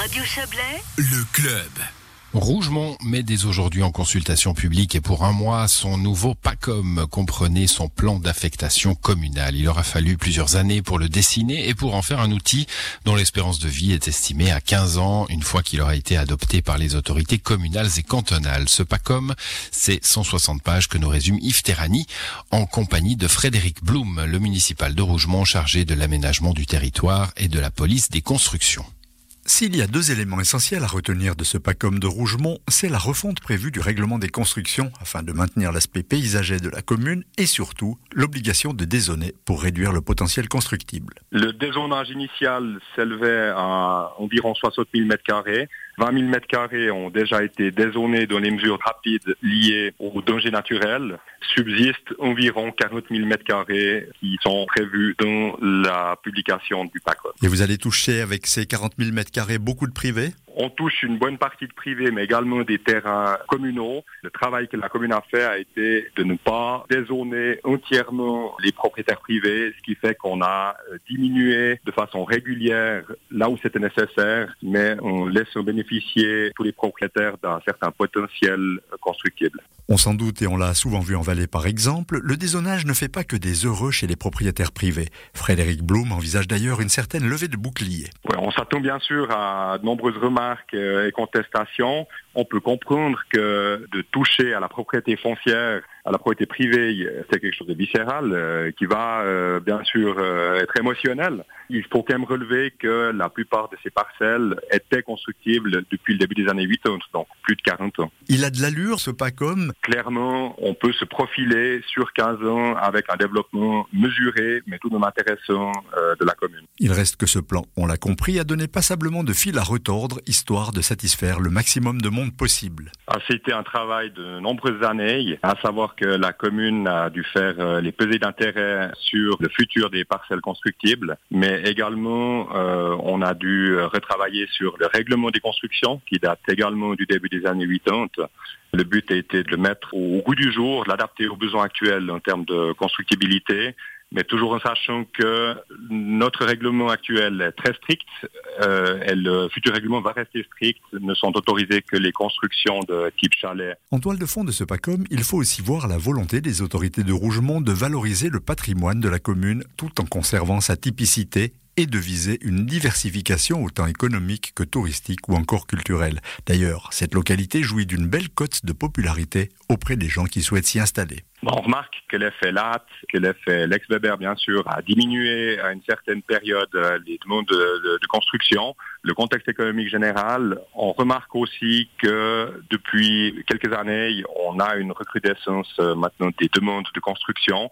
Radio Chablais, Le club. Rougemont met dès aujourd'hui en consultation publique et pour un mois son nouveau PACOM comprenait son plan d'affectation communale. Il aura fallu plusieurs années pour le dessiner et pour en faire un outil dont l'espérance de vie est estimée à 15 ans une fois qu'il aura été adopté par les autorités communales et cantonales. Ce PACOM, c'est 160 pages que nous résume Yves Terrani en compagnie de Frédéric Blum, le municipal de Rougemont chargé de l'aménagement du territoire et de la police des constructions. S'il y a deux éléments essentiels à retenir de ce PACOM de Rougemont, c'est la refonte prévue du règlement des constructions afin de maintenir l'aspect paysager de la commune et surtout l'obligation de dézoner pour réduire le potentiel constructible. Le dézonage initial s'élevait à environ 60 000 m2. 20 000 m2 ont déjà été dézonés dans les mesures rapides liées au danger naturel. Subsiste environ 40 000 m2 qui sont prévus dans la publication du PACOM. Et vous allez toucher avec ces 40 000 m2 beaucoup de privés? On touche une bonne partie de privé, mais également des terrains communaux. Le travail que la commune a fait a été de ne pas dézoner entièrement les propriétaires privés, ce qui fait qu'on a euh, diminué de façon régulière là où c'était nécessaire, mais on laisse bénéficier tous les propriétaires d'un certain potentiel constructible. On s'en doute et on l'a souvent vu en Valais par exemple, le dézonage ne fait pas que des heureux chez les propriétaires privés. Frédéric Blum envisage d'ailleurs une certaine levée de bouclier. Ouais, on s'attend bien sûr à de nombreuses remarques euh, et contestations. On peut comprendre que de toucher à la propriété foncière à la propriété privée, c'est quelque chose de viscéral euh, qui va euh, bien sûr euh, être émotionnel. Il faut quand même relever que la plupart de ces parcelles étaient constructibles depuis le début des années 80, donc plus de 40 ans. Il a de l'allure ce PACOM Clairement, on peut se profiler sur 15 ans avec un développement mesuré, mais tout de même intéressant de la commune. Il reste que ce plan, on l'a compris, a donné passablement de fil à retordre, histoire de satisfaire le maximum de monde possible. Ah, C'était un travail de nombreuses années, à savoir que la commune a dû faire euh, les pesées d'intérêt sur le futur des parcelles constructibles, mais également euh, on a dû retravailler sur le règlement des constructions qui date également du début des années 80. Le but a été de le mettre au goût du jour, l'adapter aux besoins actuels en termes de constructibilité, mais toujours en sachant que notre règlement actuel est très strict euh, et le futur règlement va rester strict. Ne sont autorisées que les constructions de type chalet. En toile de fond de ce PACOM, il faut aussi voir la volonté des autorités de Rougemont de valoriser le patrimoine de la commune tout en conservant sa typicité et de viser une diversification autant économique que touristique ou encore culturelle. D'ailleurs, cette localité jouit d'une belle cote de popularité auprès des gens qui souhaitent s'y installer. On remarque que l'effet LAT, que l'effet Lex Weber, bien sûr, a diminué à une certaine période euh, les demandes de, de, de, construction. Le contexte économique général, on remarque aussi que depuis quelques années, on a une recrudescence euh, maintenant des demandes de construction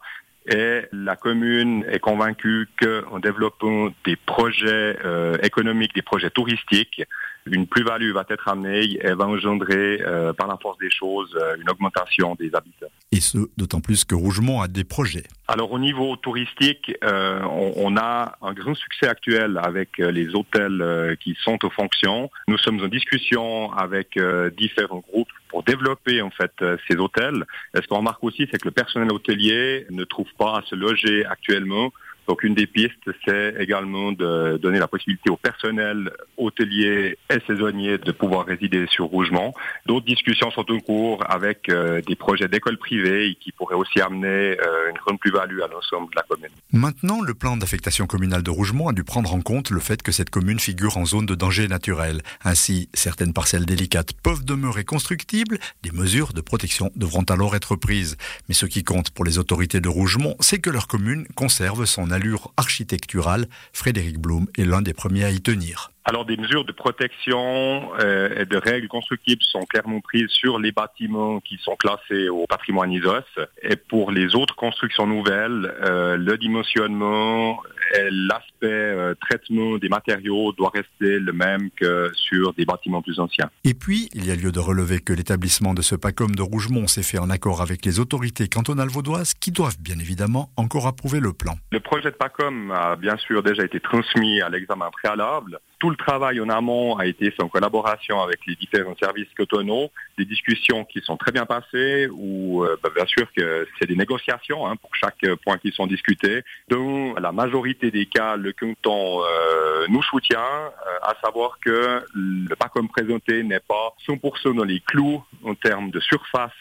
et la commune est convaincue qu'en développant des projets euh, économiques, des projets touristiques, une plus-value va être amenée et va engendrer, euh, par la force des choses, euh, une augmentation des habitants. Et ce, d'autant plus que Rougemont a des projets. Alors au niveau touristique, euh, on, on, a un grand succès actuel avec les hôtels qui sont aux fonctions. Nous sommes en discussion avec différents groupes pour développer en fait ces hôtels. Et ce qu'on remarque aussi, c'est que le personnel hôtelier ne trouve pas à se loger actuellement donc une des pistes, c'est également de donner la possibilité au personnel hôtelier et saisonnier de pouvoir résider sur Rougemont. D'autres discussions sont en cours avec euh, des projets d'écoles privées qui pourraient aussi amener euh, une grande plus-value à l'ensemble de la commune. Maintenant, le plan d'affectation communale de Rougemont a dû prendre en compte le fait que cette commune figure en zone de danger naturel. Ainsi, certaines parcelles délicates peuvent demeurer constructibles, des mesures de protection devront alors être prises. Mais ce qui compte pour les autorités de Rougemont, c'est que leur commune conserve son allure architecturale, Frédéric Blum est l'un des premiers à y tenir. Alors des mesures de protection euh, et de règles constructibles sont clairement prises sur les bâtiments qui sont classés au patrimoine ISOS. Et pour les autres constructions nouvelles, euh, le dimensionnement et l'aspect euh, traitement des matériaux doit rester le même que sur des bâtiments plus anciens. Et puis, il y a lieu de relever que l'établissement de ce PACOM de Rougemont s'est fait en accord avec les autorités cantonales vaudoises qui doivent bien évidemment encore approuver le plan. Le projet de PACOM a bien sûr déjà été transmis à l'examen préalable tout le travail en amont a été fait en collaboration avec les différents services cotonaux, des discussions qui sont très bien passées, où euh, bah, bien sûr que c'est des négociations hein, pour chaque point qui sont discutés. Dans la majorité des cas, le canton euh, nous soutient, euh, à savoir que le PACOM présenté n'est pas 100% dans les clous en termes de surface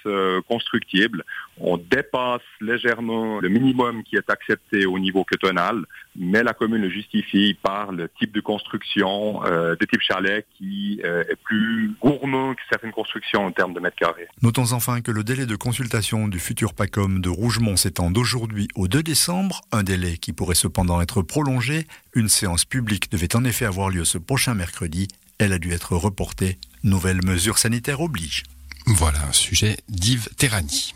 constructible. On dépasse légèrement le minimum qui est accepté au niveau cotonal, mais la commune le justifie par le type de construction euh, de type chalet qui euh, est plus gourmand que certaines constructions en termes de mètres carrés. Notons enfin que le délai de consultation du futur PACOM de Rougemont s'étend d'aujourd'hui au 2 décembre, un délai qui pourrait cependant être prolongé. Une séance publique devait en effet avoir lieu ce prochain mercredi. Elle a dû être reportée. Nouvelles mesures sanitaires obligent. Voilà un sujet d'Yves Terrani.